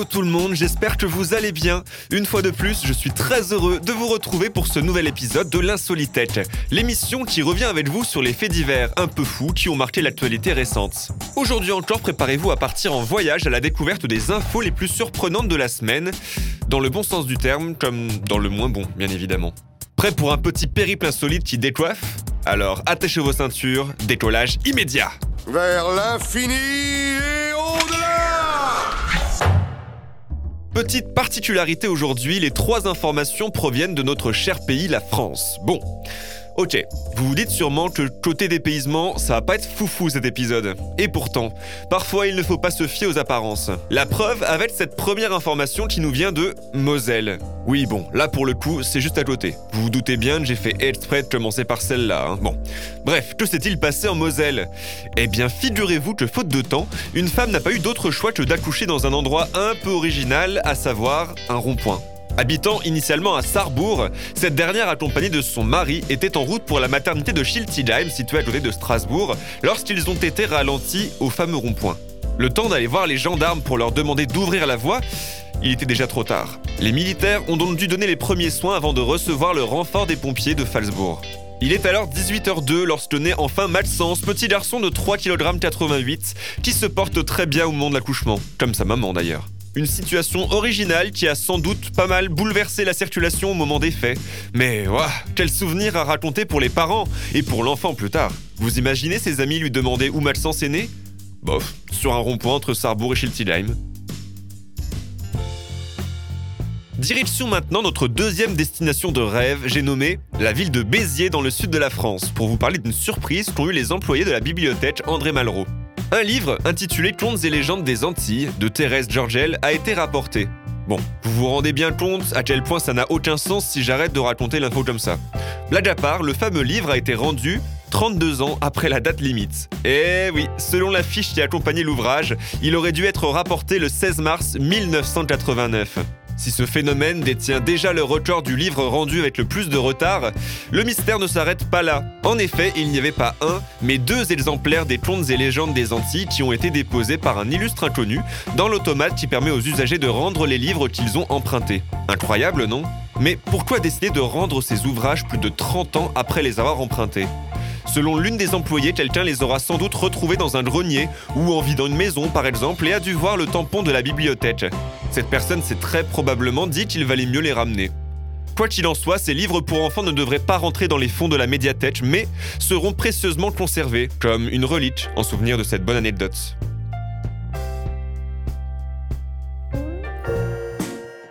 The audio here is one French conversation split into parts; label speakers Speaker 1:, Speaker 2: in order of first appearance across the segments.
Speaker 1: Hello tout le monde, j'espère que vous allez bien. Une fois de plus, je suis très heureux de vous retrouver pour ce nouvel épisode de l'Insolitech, l'émission qui revient avec vous sur les faits divers un peu fous qui ont marqué l'actualité récente. Aujourd'hui encore, préparez-vous à partir en voyage à la découverte des infos les plus surprenantes de la semaine, dans le bon sens du terme, comme dans le moins bon, bien évidemment. Prêt pour un petit périple insolite qui décoiffe? Alors attachez vos ceintures, décollage immédiat
Speaker 2: Vers l'infini
Speaker 1: Petite particularité aujourd'hui, les trois informations proviennent de notre cher pays, la France. Bon, ok, vous vous dites sûrement que côté dépaysement, ça va pas être foufou cet épisode. Et pourtant, parfois il ne faut pas se fier aux apparences. La preuve avec cette première information qui nous vient de Moselle. Oui, bon, là pour le coup, c'est juste à côté. Vous vous doutez bien que j'ai fait exprès de commencer par celle-là. hein. Bon. Bref, que s'est-il passé en Moselle? Eh bien, figurez-vous que faute de temps, une femme n'a pas eu d'autre choix que d'accoucher dans un endroit un peu original, à savoir un rond-point. Habitant initialement à Sarrebourg, cette dernière accompagnée de son mari était en route pour la maternité de Schiltigheim située à côté de Strasbourg lorsqu'ils ont été ralentis au fameux rond-point. Le temps d'aller voir les gendarmes pour leur demander d'ouvrir la voie, il était déjà trop tard. Les militaires ont donc dû donner les premiers soins avant de recevoir le renfort des pompiers de Falsbourg. Il est alors 18h02 lorsque naît enfin Maxence, petit garçon de 3,88 kg qui se porte très bien au moment de l'accouchement, comme sa maman d'ailleurs. Une situation originale qui a sans doute pas mal bouleversé la circulation au moment des faits. Mais ouah, quel souvenir à raconter pour les parents et pour l'enfant plus tard. Vous imaginez ses amis lui demander où Maxence est né? Bof, sur un rond-point entre Sarrebourg et Schiltigheim. Direction maintenant notre deuxième destination de rêve, j'ai nommé la ville de Béziers dans le sud de la France, pour vous parler d'une surprise qu'ont eu les employés de la bibliothèque André Malraux. Un livre intitulé Contes et légendes des Antilles de Thérèse Georgel a été rapporté. Bon, vous vous rendez bien compte à quel point ça n'a aucun sens si j'arrête de raconter l'info comme ça. Blague à part, le fameux livre a été rendu 32 ans après la date limite. Eh oui, selon la fiche qui accompagnait l'ouvrage, il aurait dû être rapporté le 16 mars 1989. Si ce phénomène détient déjà le record du livre rendu avec le plus de retard, le mystère ne s'arrête pas là. En effet, il n'y avait pas un, mais deux exemplaires des contes et légendes des Antilles qui ont été déposés par un illustre inconnu dans l'automate qui permet aux usagers de rendre les livres qu'ils ont empruntés. Incroyable, non? Mais pourquoi décider de rendre ces ouvrages plus de 30 ans après les avoir empruntés? Selon l'une des employées, quelqu'un les aura sans doute retrouvés dans un grenier ou en vidant une maison par exemple et a dû voir le tampon de la bibliothèque. Cette personne s'est très probablement dit qu'il valait mieux les ramener. Quoi qu'il en soit, ces livres pour enfants ne devraient pas rentrer dans les fonds de la médiathèque, mais seront précieusement conservés, comme une relique en souvenir de cette bonne anecdote.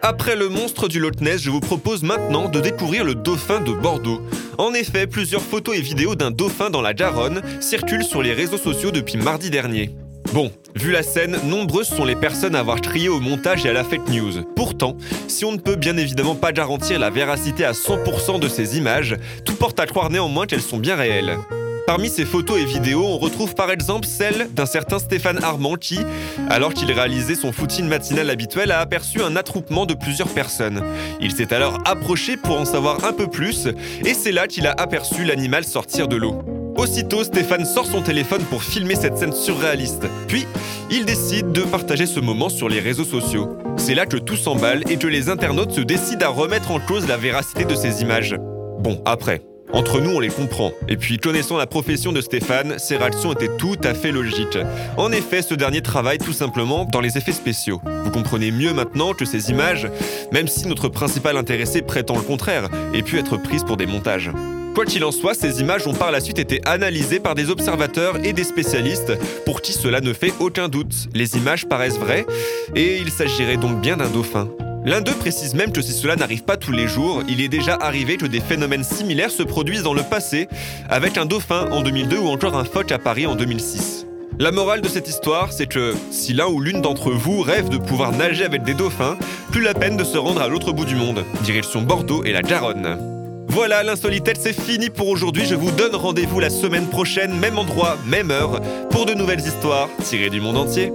Speaker 1: Après le monstre du Loch Ness, je vous propose maintenant de découvrir le dauphin de Bordeaux. En effet, plusieurs photos et vidéos d'un dauphin dans la Garonne circulent sur les réseaux sociaux depuis mardi dernier. Bon, vu la scène, nombreuses sont les personnes à avoir crié au montage et à la fake news. Pourtant, si on ne peut bien évidemment pas garantir la véracité à 100% de ces images, tout porte à croire néanmoins qu'elles sont bien réelles. Parmi ces photos et vidéos, on retrouve par exemple celle d'un certain Stéphane Armand qui, alors qu'il réalisait son footing matinal habituel, a aperçu un attroupement de plusieurs personnes. Il s'est alors approché pour en savoir un peu plus, et c'est là qu'il a aperçu l'animal sortir de l'eau. Aussitôt, Stéphane sort son téléphone pour filmer cette scène surréaliste. Puis, il décide de partager ce moment sur les réseaux sociaux. C'est là que tout s'emballe et que les internautes se décident à remettre en cause la véracité de ces images. Bon, après, entre nous, on les comprend. Et puis, connaissant la profession de Stéphane, ses réactions étaient tout à fait logiques. En effet, ce dernier travaille tout simplement dans les effets spéciaux. Vous comprenez mieux maintenant que ces images, même si notre principal intéressé prétend le contraire, aient pu être prises pour des montages. Quoi qu'il en soit, ces images ont par la suite été analysées par des observateurs et des spécialistes pour qui cela ne fait aucun doute. Les images paraissent vraies et il s'agirait donc bien d'un dauphin. L'un d'eux précise même que si cela n'arrive pas tous les jours, il est déjà arrivé que des phénomènes similaires se produisent dans le passé, avec un dauphin en 2002 ou encore un phoque à Paris en 2006. La morale de cette histoire, c'est que si l'un ou l'une d'entre vous rêve de pouvoir nager avec des dauphins, plus la peine de se rendre à l'autre bout du monde, direction Bordeaux et la Garonne. Voilà, l'insolitette, c'est fini pour aujourd'hui. Je vous donne rendez-vous la semaine prochaine, même endroit, même heure, pour de nouvelles histoires tirées du monde entier.